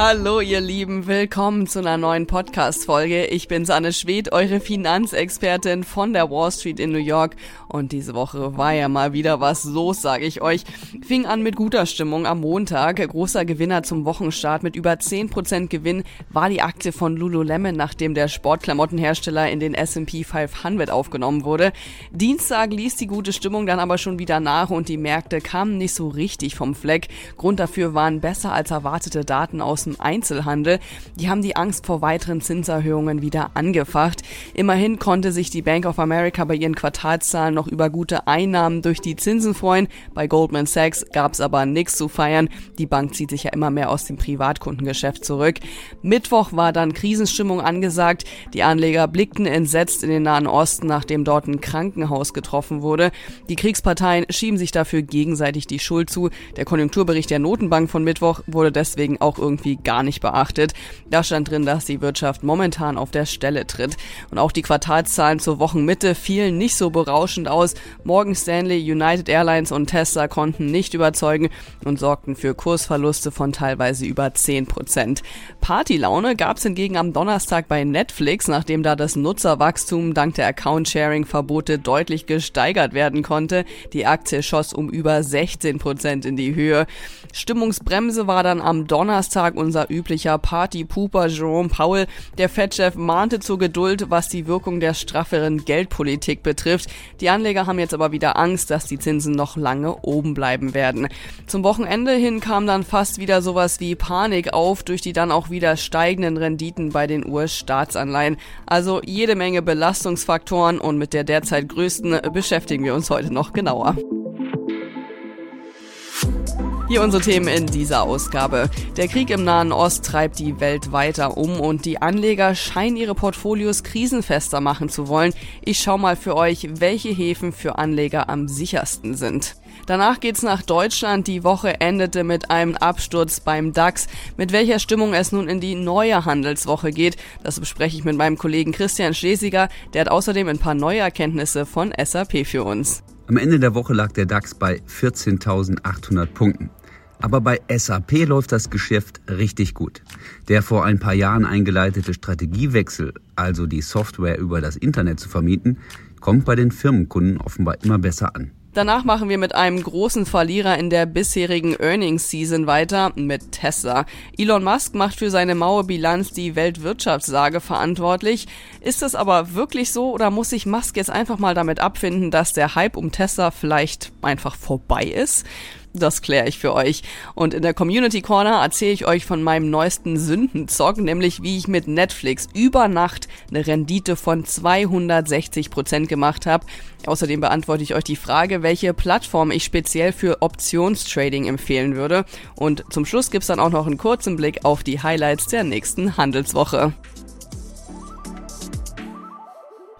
Hallo ihr Lieben, willkommen zu einer neuen Podcast-Folge. Ich bin Sanne Schwed, eure Finanzexpertin von der Wall Street in New York und diese Woche war ja mal wieder was los, sage ich euch. Fing an mit guter Stimmung am Montag. Großer Gewinner zum Wochenstart mit über 10% Gewinn war die Aktie von Lululemon, nachdem der Sportklamottenhersteller in den S&P 500 aufgenommen wurde. Dienstag ließ die gute Stimmung dann aber schon wieder nach und die Märkte kamen nicht so richtig vom Fleck. Grund dafür waren besser als erwartete Daten aus dem Einzelhandel. Die haben die Angst vor weiteren Zinserhöhungen wieder angefacht. Immerhin konnte sich die Bank of America bei ihren Quartalszahlen noch über gute Einnahmen durch die Zinsen freuen. Bei Goldman Sachs gab es aber nichts zu feiern. Die Bank zieht sich ja immer mehr aus dem Privatkundengeschäft zurück. Mittwoch war dann Krisenstimmung angesagt. Die Anleger blickten entsetzt in den Nahen Osten, nachdem dort ein Krankenhaus getroffen wurde. Die Kriegsparteien schieben sich dafür gegenseitig die Schuld zu. Der Konjunkturbericht der Notenbank von Mittwoch wurde deswegen auch irgendwie gar nicht beachtet. Da stand drin, dass die Wirtschaft momentan auf der Stelle tritt. Und auch die Quartalszahlen zur Wochenmitte fielen nicht so berauschend aus. Morgan Stanley, United Airlines und Tesla konnten nicht überzeugen und sorgten für Kursverluste von teilweise über 10 Prozent. Partylaune gab es hingegen am Donnerstag bei Netflix, nachdem da das Nutzerwachstum dank der Account-Sharing-Verbote deutlich gesteigert werden konnte. Die Aktie schoss um über 16 Prozent in die Höhe. Stimmungsbremse war dann am Donnerstag unser üblicher Partypooper Jerome Powell. Der Fed-Chef mahnte zur Geduld, was die Wirkung der strafferen Geldpolitik betrifft. Die Anleger haben jetzt aber wieder Angst, dass die Zinsen noch lange oben bleiben werden. Zum Wochenende hin kam dann fast wieder sowas wie Panik auf durch die dann auch wieder steigenden Renditen bei den US-Staatsanleihen. Also jede Menge Belastungsfaktoren und mit der derzeit größten beschäftigen wir uns heute noch genauer. Hier unsere Themen in dieser Ausgabe. Der Krieg im Nahen Ost treibt die Welt weiter um und die Anleger scheinen ihre Portfolios krisenfester machen zu wollen. Ich schau mal für euch, welche Häfen für Anleger am sichersten sind. Danach geht's nach Deutschland. Die Woche endete mit einem Absturz beim DAX. Mit welcher Stimmung es nun in die neue Handelswoche geht, das bespreche ich mit meinem Kollegen Christian Schlesiger. Der hat außerdem ein paar neue Erkenntnisse von SAP für uns. Am Ende der Woche lag der DAX bei 14.800 Punkten. Aber bei SAP läuft das Geschäft richtig gut. Der vor ein paar Jahren eingeleitete Strategiewechsel, also die Software über das Internet zu vermieten, kommt bei den Firmenkunden offenbar immer besser an. Danach machen wir mit einem großen Verlierer in der bisherigen Earnings Season weiter, mit Tesla. Elon Musk macht für seine maue Bilanz die Weltwirtschaftslage verantwortlich. Ist es aber wirklich so oder muss sich Musk jetzt einfach mal damit abfinden, dass der Hype um Tesla vielleicht einfach vorbei ist? Das kläre ich für euch. Und in der Community Corner erzähle ich euch von meinem neuesten Sündenzock, nämlich wie ich mit Netflix über Nacht eine Rendite von 260 Prozent gemacht habe. Außerdem beantworte ich euch die Frage, welche Plattform ich speziell für Optionstrading empfehlen würde. Und zum Schluss gibt's dann auch noch einen kurzen Blick auf die Highlights der nächsten Handelswoche.